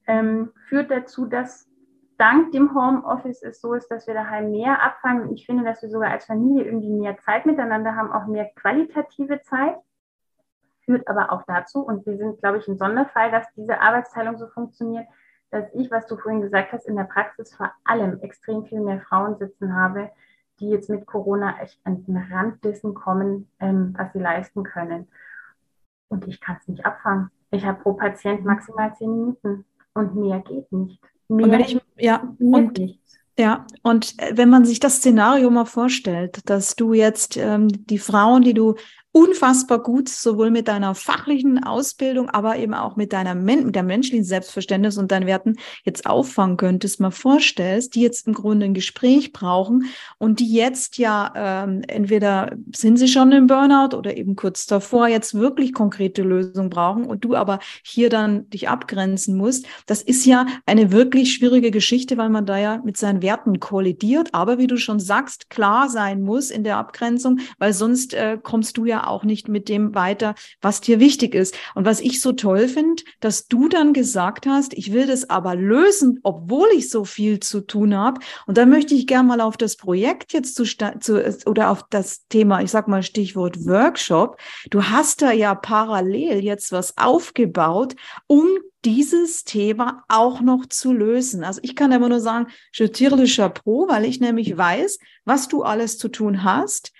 Ähm, führt dazu, dass dank dem Homeoffice es so ist, dass wir daheim mehr abfangen. Und ich finde, dass wir sogar als Familie irgendwie mehr Zeit miteinander haben, auch mehr qualitative Zeit. Führt aber auch dazu, und wir sind, glaube ich, ein Sonderfall, dass diese Arbeitsteilung so funktioniert, dass ich, was du vorhin gesagt hast, in der Praxis vor allem extrem viel mehr Frauen sitzen habe, die jetzt mit Corona echt an den Rand dessen kommen, ähm, was sie leisten können. Und ich kann es nicht abfangen. Ich habe pro Patient maximal zehn Minuten und mehr geht nicht. Mehr, und wenn ich, ja, und, nichts. Ja, und äh, wenn man sich das Szenario mal vorstellt, dass du jetzt ähm, die Frauen, die du unfassbar gut, sowohl mit deiner fachlichen Ausbildung, aber eben auch mit deiner mit der menschlichen Selbstverständnis und deinen Werten jetzt auffangen könntest, mal vorstellst, die jetzt im Grunde ein Gespräch brauchen und die jetzt ja ähm, entweder sind sie schon im Burnout oder eben kurz davor jetzt wirklich konkrete Lösungen brauchen und du aber hier dann dich abgrenzen musst. Das ist ja eine wirklich schwierige Geschichte, weil man da ja mit seinen Werten kollidiert, aber wie du schon sagst, klar sein muss in der Abgrenzung, weil sonst äh, kommst du ja auch nicht mit dem weiter, was dir wichtig ist. Und was ich so toll finde, dass du dann gesagt hast, ich will das aber lösen, obwohl ich so viel zu tun habe. Und da möchte ich gerne mal auf das Projekt jetzt zu, zu oder auf das Thema, ich sag mal Stichwort Workshop. Du hast da ja parallel jetzt was aufgebaut, um dieses Thema auch noch zu lösen. Also ich kann immer nur sagen, je tire le chapeau, weil ich nämlich weiß, was du alles zu tun hast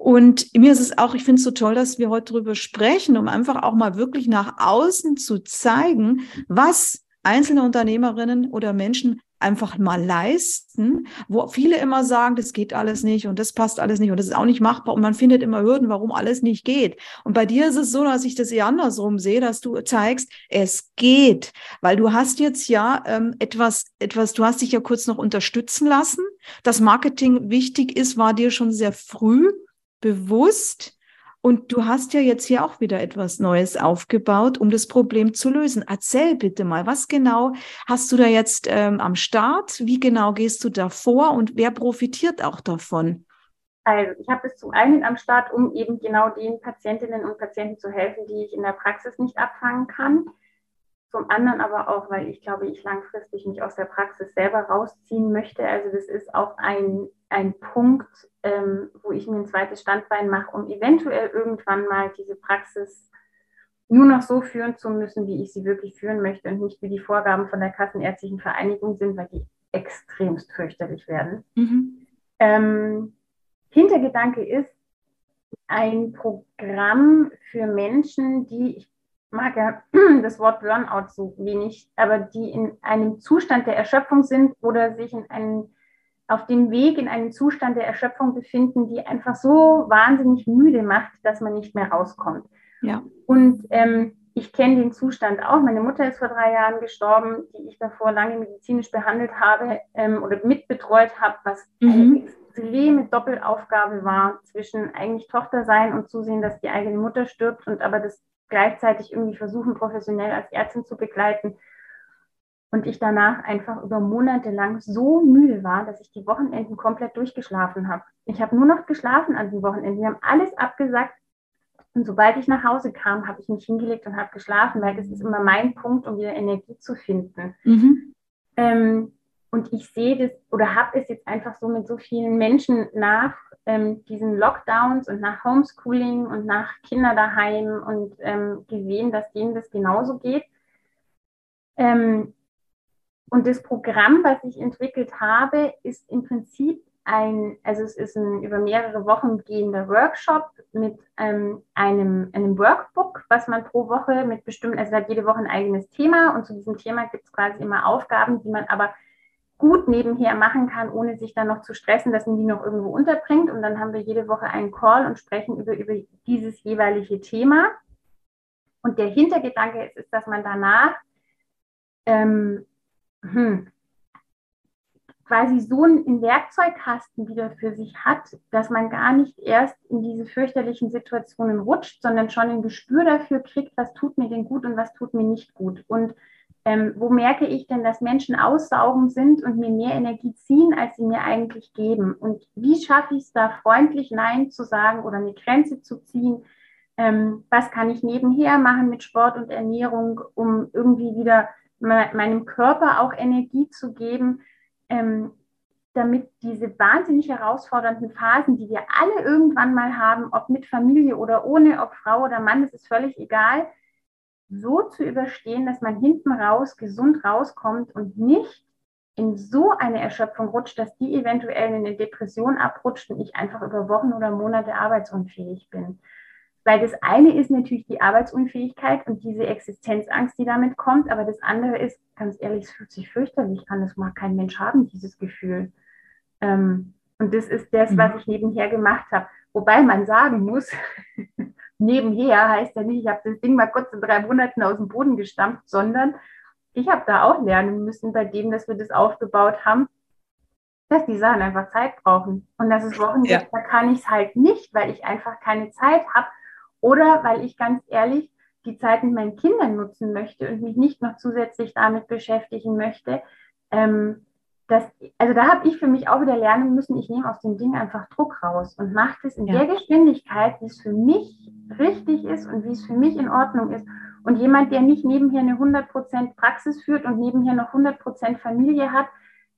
und mir ist es auch, ich finde es so toll, dass wir heute darüber sprechen, um einfach auch mal wirklich nach außen zu zeigen, was einzelne Unternehmerinnen oder Menschen einfach mal leisten, wo viele immer sagen, das geht alles nicht und das passt alles nicht und das ist auch nicht machbar und man findet immer Hürden, warum alles nicht geht. Und bei dir ist es so, dass ich das eher andersrum sehe, dass du zeigst, es geht, weil du hast jetzt ja ähm, etwas, etwas, du hast dich ja kurz noch unterstützen lassen. Das Marketing wichtig ist, war dir schon sehr früh bewusst. Und du hast ja jetzt hier auch wieder etwas Neues aufgebaut, um das Problem zu lösen. Erzähl bitte mal, was genau hast du da jetzt ähm, am Start? Wie genau gehst du da vor und wer profitiert auch davon? Also ich habe es zum einen am Start, um eben genau den Patientinnen und Patienten zu helfen, die ich in der Praxis nicht abfangen kann. Zum anderen aber auch, weil ich glaube, ich langfristig mich aus der Praxis selber rausziehen möchte. Also das ist auch ein, ein Punkt, ähm, wo ich mir ein zweites Standbein mache, um eventuell irgendwann mal diese Praxis nur noch so führen zu müssen, wie ich sie wirklich führen möchte und nicht wie die Vorgaben von der Kassenärztlichen Vereinigung sind, weil die extremst fürchterlich werden. Mhm. Ähm, Hintergedanke ist ein Programm für Menschen, die, ich mag ja [clears throat] das Wort Burnout so wenig, aber die in einem Zustand der Erschöpfung sind oder sich in einen, auf dem Weg in einen Zustand der Erschöpfung befinden, die einfach so wahnsinnig müde macht, dass man nicht mehr rauskommt. Ja. Und ähm, ich kenne den Zustand auch. Meine Mutter ist vor drei Jahren gestorben, die ich davor lange medizinisch behandelt habe ähm, oder mitbetreut habe, was mhm. eine extreme Doppelaufgabe war zwischen eigentlich Tochter sein und zusehen, dass die eigene Mutter stirbt und aber das gleichzeitig irgendwie versuchen, professionell als Ärztin zu begleiten. Und ich danach einfach über Monate lang so müde war, dass ich die Wochenenden komplett durchgeschlafen habe. Ich habe nur noch geschlafen an den Wochenenden. Wir haben alles abgesagt. Und sobald ich nach Hause kam, habe ich mich hingelegt und habe geschlafen, weil das ist immer mein Punkt, um wieder Energie zu finden. Mhm. Ähm, und ich sehe das oder habe es jetzt einfach so mit so vielen Menschen nach ähm, diesen Lockdowns und nach Homeschooling und nach Kinder daheim und ähm, gesehen, dass denen das genauso geht. Ähm, und das Programm, was ich entwickelt habe, ist im Prinzip ein, also es ist ein über mehrere Wochen gehender Workshop mit ähm, einem, einem Workbook, was man pro Woche mit bestimmten, also hat jede Woche ein eigenes Thema und zu diesem Thema gibt es quasi immer Aufgaben, die man aber gut nebenher machen kann, ohne sich dann noch zu stressen, dass man die noch irgendwo unterbringt. Und dann haben wir jede Woche einen Call und sprechen über, über dieses jeweilige Thema. Und der Hintergedanke ist, ist dass man danach ähm, hm, quasi so einen Werkzeugkasten wieder für sich hat, dass man gar nicht erst in diese fürchterlichen Situationen rutscht, sondern schon ein Gespür dafür kriegt, was tut mir denn gut und was tut mir nicht gut. Und ähm, wo merke ich denn, dass Menschen aussaugen sind und mir mehr Energie ziehen, als sie mir eigentlich geben? Und wie schaffe ich es da freundlich Nein zu sagen oder eine Grenze zu ziehen? Ähm, was kann ich nebenher machen mit Sport und Ernährung, um irgendwie wieder me meinem Körper auch Energie zu geben? ähm, damit diese wahnsinnig herausfordernden Phasen, die wir alle irgendwann mal haben, ob mit Familie oder ohne, ob Frau oder Mann, das ist völlig egal, so zu überstehen, dass man hinten raus gesund rauskommt und nicht in so eine Erschöpfung rutscht, dass die eventuell in eine Depression abrutscht und ich einfach über Wochen oder Monate arbeitsunfähig bin. Weil das eine ist natürlich die Arbeitsunfähigkeit und diese Existenzangst, die damit kommt, aber das andere ist, ganz ehrlich, es fühlt sich fürchterlich an. Das mag kein Mensch haben, dieses Gefühl. Ähm, und das ist das, was mhm. ich nebenher gemacht habe. Wobei man sagen muss, [laughs] nebenher heißt ja nicht, ich habe das Ding mal kurz in drei Monaten aus dem Boden gestampft, sondern ich habe da auch lernen müssen, bei dem, dass wir das aufgebaut haben, dass die Sachen einfach Zeit brauchen. Und dass es Wochen ja. gibt, da kann ich es halt nicht, weil ich einfach keine Zeit habe oder weil ich ganz ehrlich die Zeit mit meinen Kindern nutzen möchte und mich nicht noch zusätzlich damit beschäftigen möchte. Ähm, das, also da habe ich für mich auch wieder lernen müssen, ich nehme aus dem Ding einfach Druck raus und mache das in ja. der Geschwindigkeit, wie es für mich richtig ist und wie es für mich in Ordnung ist. Und jemand, der nicht nebenher eine 100% Praxis führt und nebenher noch 100% Familie hat,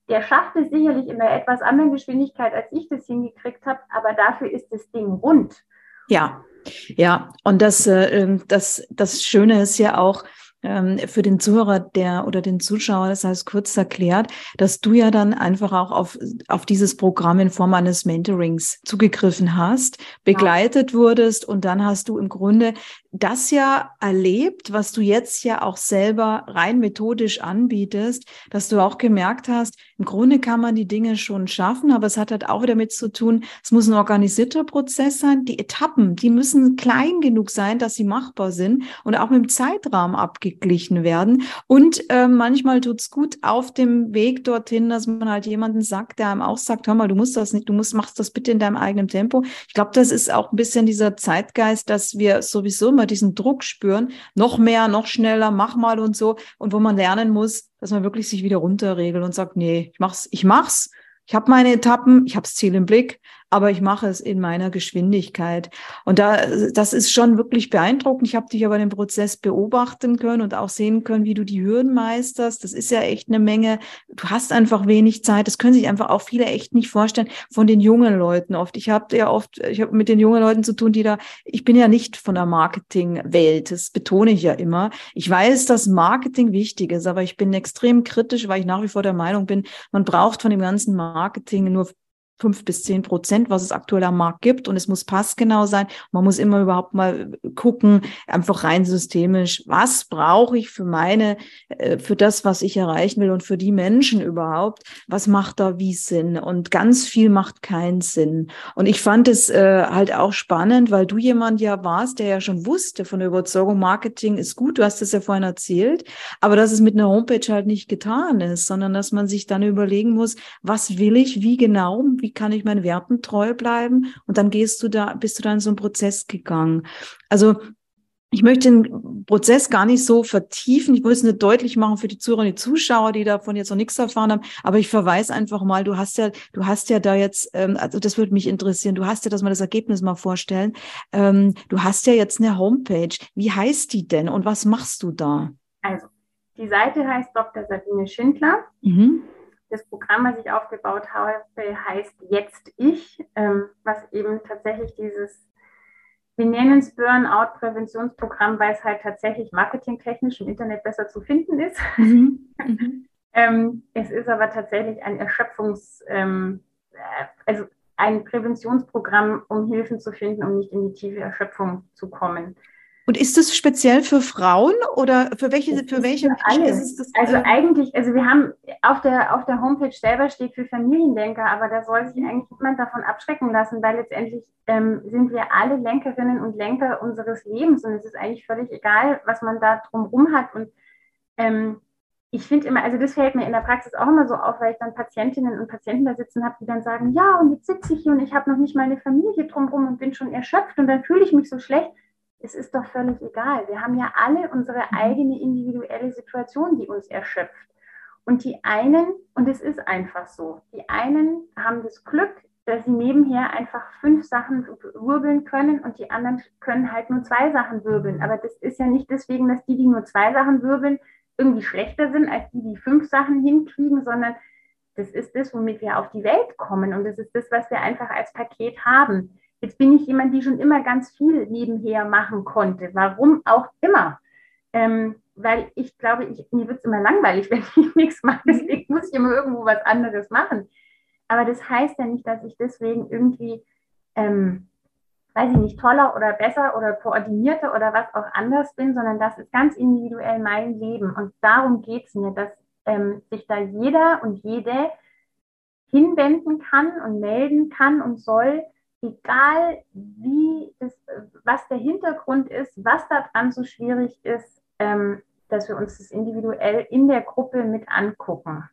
der schafft es sicherlich in einer etwas anderen Geschwindigkeit, als ich das hingekriegt habe, aber dafür ist das Ding rund. Ja, ja, und das, äh, ähm, das, das Schöne ist ja auch, ähm, für den Zuhörer der oder den Zuschauer, das heißt kurz erklärt, dass du ja dann einfach auch auf, auf dieses Programm in Form eines Mentorings zugegriffen hast, begleitet ja. wurdest und dann hast du im Grunde das ja erlebt, was du jetzt ja auch selber rein methodisch anbietest, dass du auch gemerkt hast, im Grunde kann man die Dinge schon schaffen, aber es hat halt auch damit zu tun, es muss ein organisierter Prozess sein. Die Etappen, die müssen klein genug sein, dass sie machbar sind und auch mit dem Zeitrahmen abgeglichen werden. Und äh, manchmal tut's gut auf dem Weg dorthin, dass man halt jemanden sagt, der einem auch sagt, hör mal, du musst das nicht, du musst, machst das bitte in deinem eigenen Tempo. Ich glaube, das ist auch ein bisschen dieser Zeitgeist, dass wir sowieso immer diesen Druck spüren, noch mehr, noch schneller, mach mal und so. Und wo man lernen muss, dass man wirklich sich wieder runterregelt und sagt, nee, ich mach's, ich mach's. Ich habe meine Etappen, ich habe das Ziel im Blick, aber ich mache es in meiner Geschwindigkeit. Und da, das ist schon wirklich beeindruckend. Ich habe dich aber den Prozess beobachten können und auch sehen können, wie du die Hürden meisterst. Das ist ja echt eine Menge. Du hast einfach wenig Zeit. Das können sich einfach auch viele echt nicht vorstellen von den jungen Leuten oft. Ich habe ja oft, ich habe mit den jungen Leuten zu tun, die da, ich bin ja nicht von der Marketingwelt. Das betone ich ja immer. Ich weiß, dass Marketing wichtig ist, aber ich bin extrem kritisch, weil ich nach wie vor der Meinung bin, man braucht von dem ganzen Marketing nur fünf bis zehn Prozent, was es aktuell am Markt gibt. Und es muss passgenau sein. Man muss immer überhaupt mal gucken, einfach rein systemisch, was brauche ich für meine, äh, für das, was ich erreichen will und für die Menschen überhaupt. Was macht da wie Sinn? Und ganz viel macht keinen Sinn. Und ich fand es äh, halt auch spannend, weil du jemand ja warst, der ja schon wusste von der Überzeugung, Marketing ist gut. Du hast es ja vorhin erzählt. Aber dass es mit einer Homepage halt nicht getan ist, sondern dass man sich dann überlegen muss, was will ich, wie genau, wie wie kann ich meinen Werten treu bleiben? Und dann gehst du da, bist du da in so einen Prozess gegangen. Also ich möchte den Prozess gar nicht so vertiefen. Ich wollte es nicht deutlich machen für die Zuhörer und die Zuschauer, die davon jetzt noch nichts erfahren haben. Aber ich verweise einfach mal, du hast ja, du hast ja da jetzt, ähm, also das würde mich interessieren, du hast ja, dass wir das Ergebnis mal vorstellen. Ähm, du hast ja jetzt eine Homepage. Wie heißt die denn und was machst du da? Also, die Seite heißt Dr. Sabine Schindler. Mhm. Das Programm, was ich aufgebaut habe, heißt Jetzt Ich, ähm, was eben tatsächlich dieses, wir nennen es Burnout-Präventionsprogramm, weil es halt tatsächlich marketingtechnisch im Internet besser zu finden ist. Mhm. [laughs] Mhm. ähm, es ist aber tatsächlich ein Erschöpfungs-, ähm, äh, also ein Präventionsprogramm, um Hilfen zu finden, um nicht in die tiefe Erschöpfung zu kommen. Und ist das speziell für Frauen oder für welche, Das für welche für ist das, Also eigentlich, also wir haben auf der, auf der Homepage selber steht für Familienlenker, aber da soll sich eigentlich niemand davon abschrecken lassen, weil letztendlich ähm, sind wir alle Lenkerinnen und Lenker unseres Lebens und es ist eigentlich völlig egal, was man da drumherum hat. Und ähm, ich finde immer, also das fällt mir in der Praxis auch immer so auf, weil ich dann Patientinnen und Patienten da sitzen habe, die dann sagen, ja, und jetzt sitze ich hier und ich habe noch nicht mal eine Familie drumherum und bin schon erschöpft und dann fühle ich mich so schlecht. Es ist doch völlig egal. Wir haben ja alle unsere eigene individuelle Situation, die uns erschöpft. Und die einen, und es ist einfach so, die einen haben das Glück, dass sie nebenher einfach fünf Sachen wirbeln können und die anderen können halt nur zwei Sachen wirbeln. Aber das ist ja nicht deswegen, dass die, die nur zwei Sachen wirbeln, irgendwie schlechter sind als die, die fünf Sachen hinkriegen, sondern das ist das, womit wir auf die Welt kommen und das ist das, was wir einfach als Paket haben. Jetzt bin ich jemand, die schon immer ganz viel nebenher machen konnte. Warum auch immer. Ähm, weil ich glaube, ich, mir wird es immer langweilig, [laughs] wenn ich nichts mache. Deswegen muss ich immer irgendwo was anderes machen. Aber das heißt ja nicht, dass ich deswegen irgendwie, ähm, weiß ich nicht, toller oder besser oder koordinierter oder was auch anders bin, sondern das ist ganz individuell mein Leben. Und darum geht es mir, dass ähm, sich da jeder und jede hinwenden kann und melden kann und soll, egal wie das, was der Hintergrund ist, was daran so schwierig ist, ähm, dass wir uns das individuell in der Gruppe mit angucken.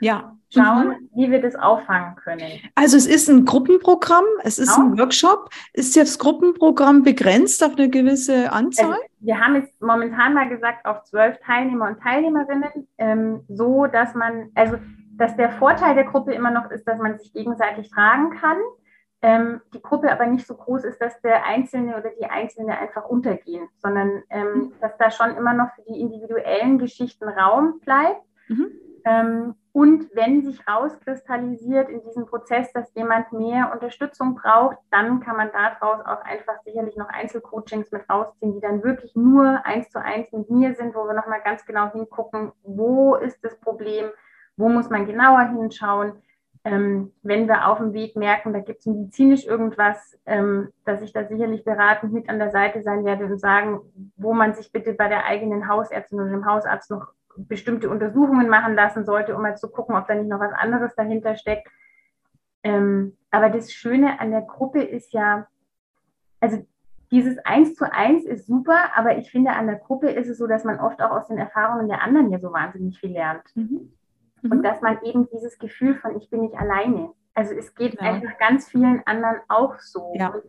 ja. Schauen, Mhm. wie wir das auffangen können. Also es ist ein Gruppenprogramm, es ist Genau. ein Workshop. Ist das Gruppenprogramm begrenzt auf eine gewisse Anzahl? Also, wir haben jetzt momentan mal gesagt auf zwölf Teilnehmer und Teilnehmerinnen, ähm, so dass man, also dass der Vorteil der Gruppe immer noch ist, dass man sich gegenseitig tragen kann. Ähm, die Gruppe aber nicht so groß ist, dass der Einzelne oder die Einzelne einfach untergehen, sondern ähm, dass da schon immer noch für die individuellen Geschichten Raum bleibt. Mhm. Ähm, und wenn sich rauskristallisiert in diesem Prozess, dass jemand mehr Unterstützung braucht, dann kann man daraus auch einfach sicherlich noch Einzelcoachings mit rausziehen, die dann wirklich nur eins zu eins mit mir sind, wo wir nochmal ganz genau hingucken, wo ist das Problem, wo muss man genauer hinschauen. Ähm, wenn wir auf dem Weg merken, da gibt es medizinisch irgendwas, ähm, dass ich da sicherlich beratend mit an der Seite sein werde und sagen, wo man sich bitte bei der eigenen Hausärztin oder dem Hausarzt noch bestimmte Untersuchungen machen lassen sollte, um mal zu gucken, ob da nicht noch was anderes dahinter steckt. Ähm, aber das Schöne an der Gruppe ist ja, also dieses Eins zu eins ist super, aber ich finde, an der Gruppe ist es so, dass man oft auch aus den Erfahrungen der anderen ja so wahnsinnig viel lernt. Mhm. Und dass man eben dieses Gefühl von ich bin nicht alleine. Also es geht Ja. einfach ganz vielen anderen auch so. Ja. Und,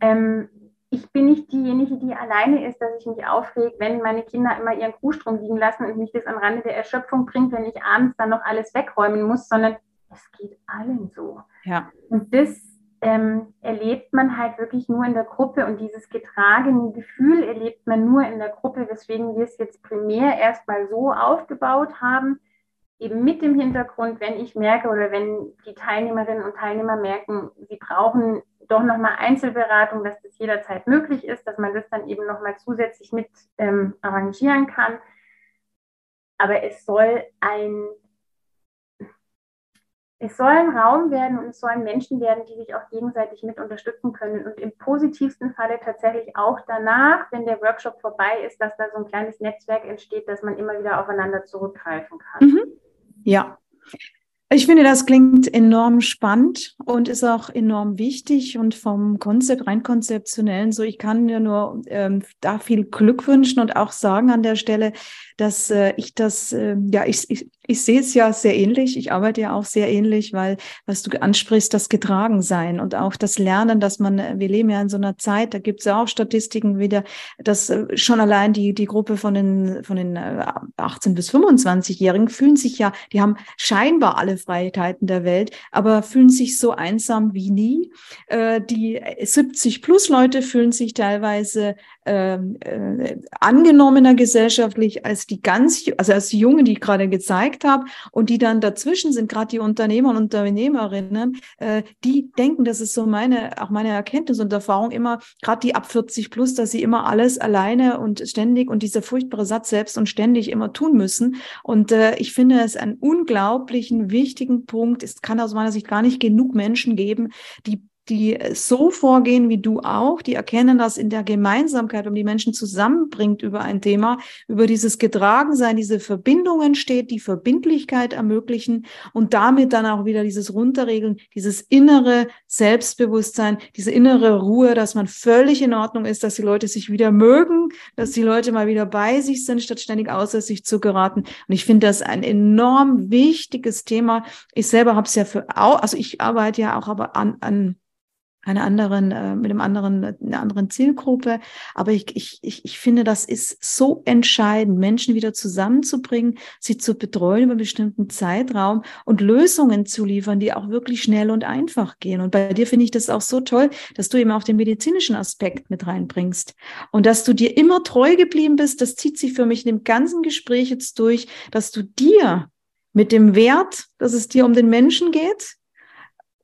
ähm, ich bin nicht diejenige, die alleine ist, dass ich mich aufreg, wenn meine Kinder immer ihren Kuhstrom liegen lassen und mich das am Rande der Erschöpfung bringt, wenn ich abends dann noch alles wegräumen muss, sondern es geht allen so. Ja. Und das ähm, erlebt man halt wirklich nur in der Gruppe und dieses getragene Gefühl erlebt man nur in der Gruppe, weswegen wir es jetzt primär erstmal so aufgebaut haben, eben mit dem Hintergrund, wenn ich merke oder wenn die Teilnehmerinnen und Teilnehmer merken, sie brauchen doch nochmal Einzelberatung, dass das jederzeit möglich ist, dass man das dann eben nochmal zusätzlich mit ähm, arrangieren kann. Aber es soll ein es soll ein Raum werden und es sollen Menschen werden, die sich auch gegenseitig mit unterstützen können und im positivsten Falle tatsächlich auch danach, wenn der Workshop vorbei ist, dass da so ein kleines Netzwerk entsteht, dass man immer wieder aufeinander zurückgreifen kann. Mhm. Ja. Ich finde, das klingt enorm spannend und ist auch enorm wichtig und vom Konzept, rein konzeptionellen so. Ich kann mir nur ähm, da viel Glück wünschen und auch sagen an der Stelle, dass äh, ich das, äh, ja, ich, ich, ich sehe es ja sehr ähnlich. Ich arbeite ja auch sehr ähnlich, weil, was du ansprichst, das Getragensein und auch das Lernen, dass man, äh, wir leben ja in so einer Zeit, da gibt es ja auch Statistiken wieder, dass äh, schon allein die, die Gruppe von den, von den äh, 18- bis 25-Jährigen fühlen sich ja, die haben scheinbar alle Freiheiten der Welt, aber fühlen sich so einsam wie nie. Äh, die 70 plus Leute fühlen sich teilweise ähm, äh, angenommener gesellschaftlich als die ganz, also als die Jungen, die ich gerade gezeigt habe und die dann dazwischen sind, gerade die Unternehmer und Unternehmerinnen, äh, die denken, das ist so meine, auch meine Erkenntnis und Erfahrung immer, gerade die ab 40 plus, dass sie immer alles alleine und ständig und dieser furchtbare Satz selbst und ständig immer tun müssen. Und äh, ich finde es einen unglaublichen, wichtigen Punkt. Es kann aus meiner Sicht gar nicht genug Menschen geben, die die so vorgehen wie du auch, die erkennen, dass in der Gemeinsamkeit, um die Menschen zusammenbringt über ein Thema, über dieses Getragensein, diese Verbindungen steht, die Verbindlichkeit ermöglichen und damit dann auch wieder dieses Runterregeln, dieses innere Selbstbewusstsein, diese innere Ruhe, dass man völlig in Ordnung ist, dass die Leute sich wieder mögen, dass die Leute mal wieder bei sich sind, statt ständig außer sich zu geraten. Und ich finde das ein enorm wichtiges Thema. Ich selber habe es ja für, also ich arbeite ja auch aber an, an einer anderen, äh, mit einem anderen, einer anderen Zielgruppe. Aber ich, ich, ich, ich finde, das ist so entscheidend, Menschen wieder zusammenzubringen, sie zu betreuen über einen bestimmten Zeitraum und Lösungen zu liefern, die auch wirklich schnell und einfach gehen. Und bei dir finde ich das auch so toll, dass du eben auch den medizinischen Aspekt mit reinbringst und dass du dir immer treu geblieben bist. Das zieht sich für mich in dem ganzen Gespräch jetzt durch, dass du dir mit dem Wert, dass es dir um den Menschen geht,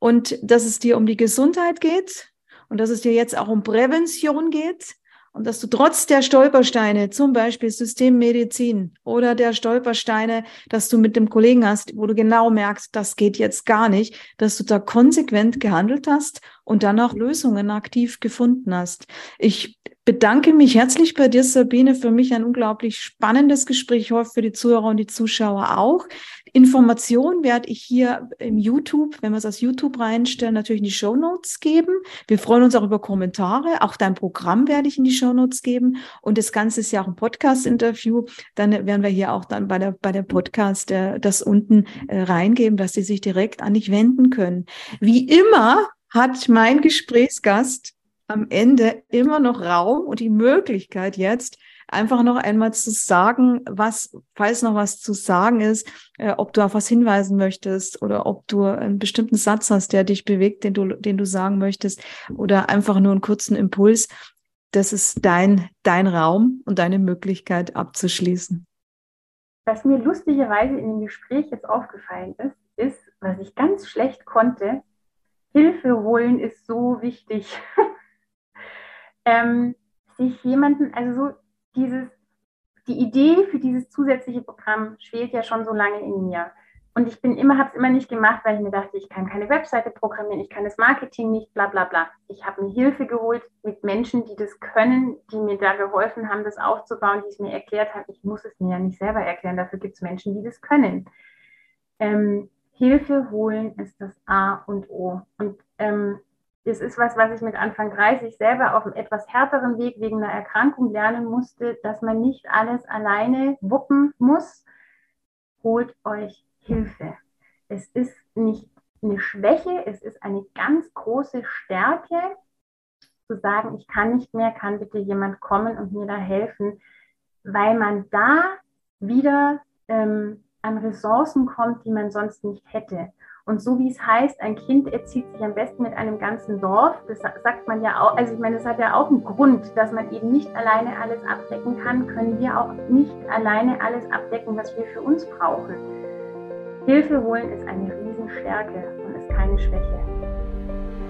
und dass es dir um die Gesundheit geht und dass es dir jetzt auch um Prävention geht und dass du trotz der Stolpersteine, zum Beispiel Systemmedizin oder der Stolpersteine, dass du mit dem Kollegen hast, wo du genau merkst, das geht jetzt gar nicht, dass du da konsequent gehandelt hast und dann auch Lösungen aktiv gefunden hast. Ich bedanke mich herzlich bei dir, Sabine. Für mich ein unglaublich spannendes Gespräch. Ich hoffe für die Zuhörer und die Zuschauer auch. Informationen werde ich hier im YouTube, wenn wir es aus YouTube reinstellen, natürlich in die Show Notes geben. Wir freuen uns auch über Kommentare. Auch dein Programm werde ich in die Show Notes geben. Und das Ganze ist ja auch ein Podcast-Interview. Dann werden wir hier auch dann bei der, bei der Podcast äh, das unten äh, reingeben, dass sie sich direkt an dich wenden können. Wie immer hat mein Gesprächsgast am Ende immer noch Raum und die Möglichkeit jetzt, einfach noch einmal zu sagen, was, falls noch was zu sagen ist, äh, ob du auf was hinweisen möchtest oder ob du einen bestimmten Satz hast, der dich bewegt, den du, den du sagen möchtest oder einfach nur einen kurzen Impuls. Das ist dein, dein Raum und deine Möglichkeit abzuschließen. Was mir lustigerweise in dem Gespräch jetzt aufgefallen ist, ist, was ich ganz schlecht konnte, Hilfe holen ist so wichtig. [laughs] ähm, sich jemanden, also so dieses, die Idee für dieses zusätzliche Programm schwelt ja schon so lange in mir. Und ich bin immer, habe es immer nicht gemacht, weil ich mir dachte, ich kann keine Webseite programmieren, ich kann das Marketing nicht, bla bla bla. Ich habe mir Hilfe geholt mit Menschen, die das können, die mir da geholfen haben, das aufzubauen, die es mir erklärt haben. Ich muss es mir ja nicht selber erklären, dafür gibt es Menschen, die das können. Ähm, Hilfe holen ist das A und O. Und ähm, das ist was, was ich mit Anfang 30 selber auf einem etwas härteren Weg wegen einer Erkrankung lernen musste, dass man nicht alles alleine wuppen muss. Holt euch Hilfe. Es ist nicht eine Schwäche, es ist eine ganz große Stärke, zu sagen, ich kann nicht mehr, kann bitte jemand kommen und mir da helfen, weil man da wieder ähm, an Ressourcen kommt, die man sonst nicht hätte. Und so wie es heißt, ein Kind erzieht sich am besten mit einem ganzen Dorf. Das sagt man ja auch, also ich meine, das hat ja auch einen Grund, dass man eben nicht alleine alles abdecken kann, können wir auch nicht alleine alles abdecken, was wir für uns brauchen. Hilfe holen ist eine Riesenstärke und ist keine Schwäche.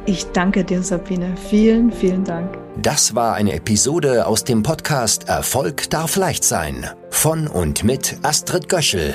Ich danke dir, Sabine. Vielen, vielen Dank. Das war eine Episode aus dem Podcast Erfolg darf leicht sein von und mit Astrid Göschel.